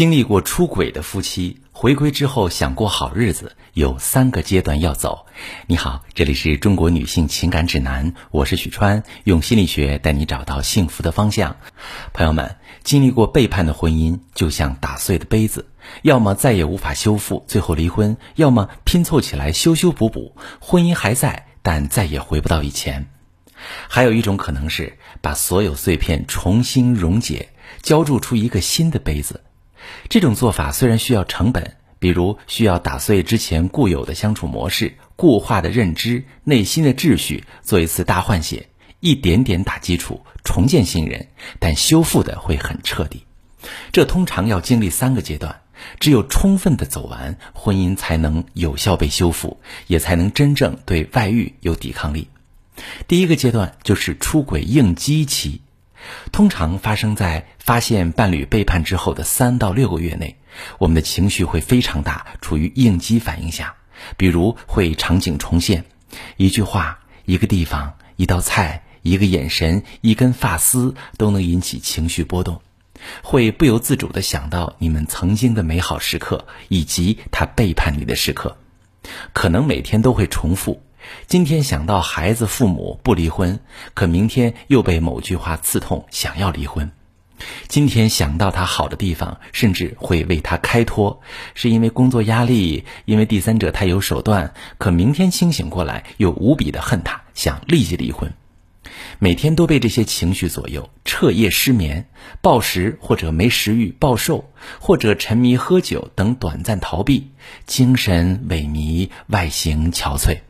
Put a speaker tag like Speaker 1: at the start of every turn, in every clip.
Speaker 1: 经历过出轨的夫妻回归之后想过好日子，有三个阶段要走。你好，这里是中国女性情感指南，我是许川，用心理学带你找到幸福的方向。朋友们，经历过背叛的婚姻就像打碎的杯子，要么再也无法修复，最后离婚；要么拼凑起来修修补补，婚姻还在，但再也回不到以前。还有一种可能是把所有碎片重新溶解，浇铸出一个新的杯子。这种做法虽然需要成本，比如需要打碎之前固有的相处模式、固化的认知、内心的秩序，做一次大换血，一点点打基础，重建信任，但修复的会很彻底。这通常要经历三个阶段，只有充分的走完，婚姻才能有效被修复，也才能真正对外遇有抵抗力。第一个阶段就是出轨应激期。通常发生在发现伴侣背叛之后的三到六个月内，我们的情绪会非常大，处于应激反应下。比如会场景重现，一句话、一个地方、一道菜、一个眼神、一根发丝都能引起情绪波动，会不由自主地想到你们曾经的美好时刻，以及他背叛你的时刻，可能每天都会重复。今天想到孩子、父母不离婚，可明天又被某句话刺痛，想要离婚。今天想到他好的地方，甚至会为他开脱，是因为工作压力，因为第三者太有手段。可明天清醒过来，又无比的恨他，想立即离婚。每天都被这些情绪左右，彻夜失眠、暴食或者没食欲、暴瘦，或者沉迷喝酒等短暂逃避，精神萎靡，外形憔悴。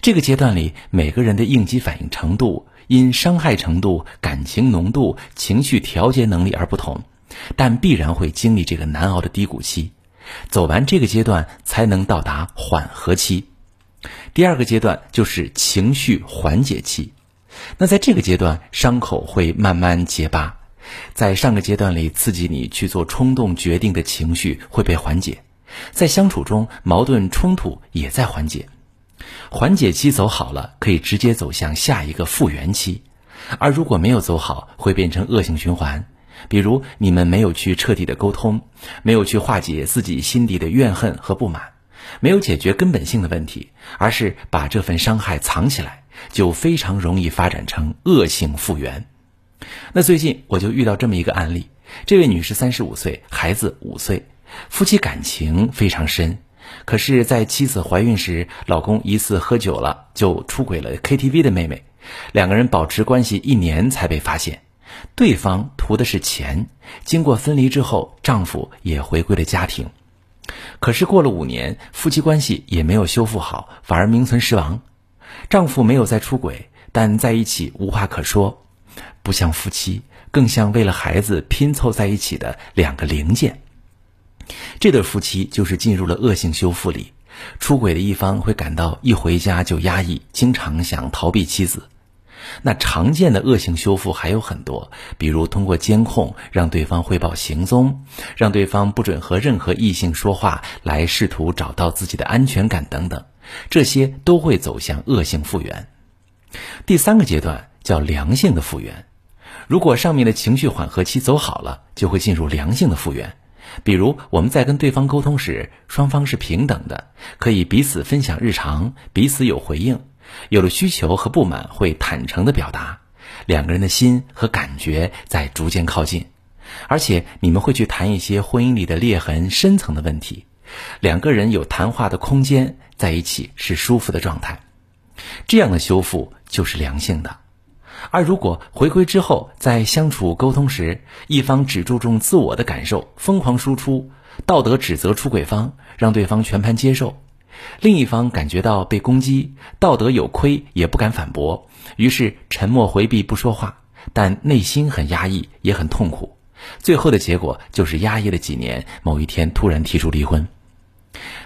Speaker 1: 这个阶段里，每个人的应激反应程度因伤害程度、感情浓度、情绪调节能力而不同，但必然会经历这个难熬的低谷期。走完这个阶段，才能到达缓和期。第二个阶段就是情绪缓解期。那在这个阶段，伤口会慢慢结疤。在上个阶段里，刺激你去做冲动决定的情绪会被缓解，在相处中矛盾冲突也在缓解。缓解期走好了，可以直接走向下一个复原期；而如果没有走好，会变成恶性循环。比如你们没有去彻底的沟通，没有去化解自己心底的怨恨和不满，没有解决根本性的问题，而是把这份伤害藏起来，就非常容易发展成恶性复原。那最近我就遇到这么一个案例：这位女士三十五岁，孩子五岁，夫妻感情非常深。可是，在妻子怀孕时，老公疑似喝酒了，就出轨了 KTV 的妹妹。两个人保持关系一年才被发现，对方图的是钱。经过分离之后，丈夫也回归了家庭。可是过了五年，夫妻关系也没有修复好，反而名存实亡。丈夫没有再出轨，但在一起无话可说，不像夫妻，更像为了孩子拼凑在一起的两个零件。这对夫妻就是进入了恶性修复里，出轨的一方会感到一回家就压抑，经常想逃避妻子。那常见的恶性修复还有很多，比如通过监控让对方汇报行踪，让对方不准和任何异性说话，来试图找到自己的安全感等等，这些都会走向恶性复原。第三个阶段叫良性的复原，如果上面的情绪缓和期走好了，就会进入良性的复原。比如我们在跟对方沟通时，双方是平等的，可以彼此分享日常，彼此有回应，有了需求和不满会坦诚的表达，两个人的心和感觉在逐渐靠近，而且你们会去谈一些婚姻里的裂痕、深层的问题，两个人有谈话的空间，在一起是舒服的状态，这样的修复就是良性的。而如果回归之后，在相处沟通时，一方只注重自我的感受，疯狂输出，道德指责出轨方，让对方全盘接受；另一方感觉到被攻击，道德有亏，也不敢反驳，于是沉默回避不说话，但内心很压抑，也很痛苦。最后的结果就是压抑了几年，某一天突然提出离婚。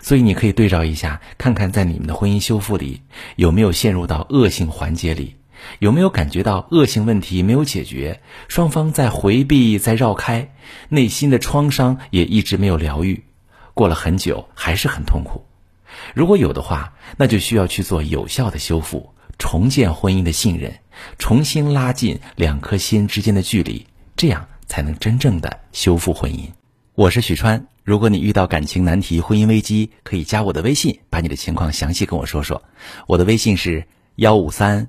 Speaker 1: 所以你可以对照一下，看看在你们的婚姻修复里，有没有陷入到恶性环节里。有没有感觉到恶性问题没有解决，双方在回避、在绕开，内心的创伤也一直没有疗愈，过了很久还是很痛苦。如果有的话，那就需要去做有效的修复，重建婚姻的信任，重新拉近两颗心之间的距离，这样才能真正的修复婚姻。我是许川。如果你遇到感情难题、婚姻危机，可以加我的微信，把你的情况详细跟我说说。我的微信是幺五三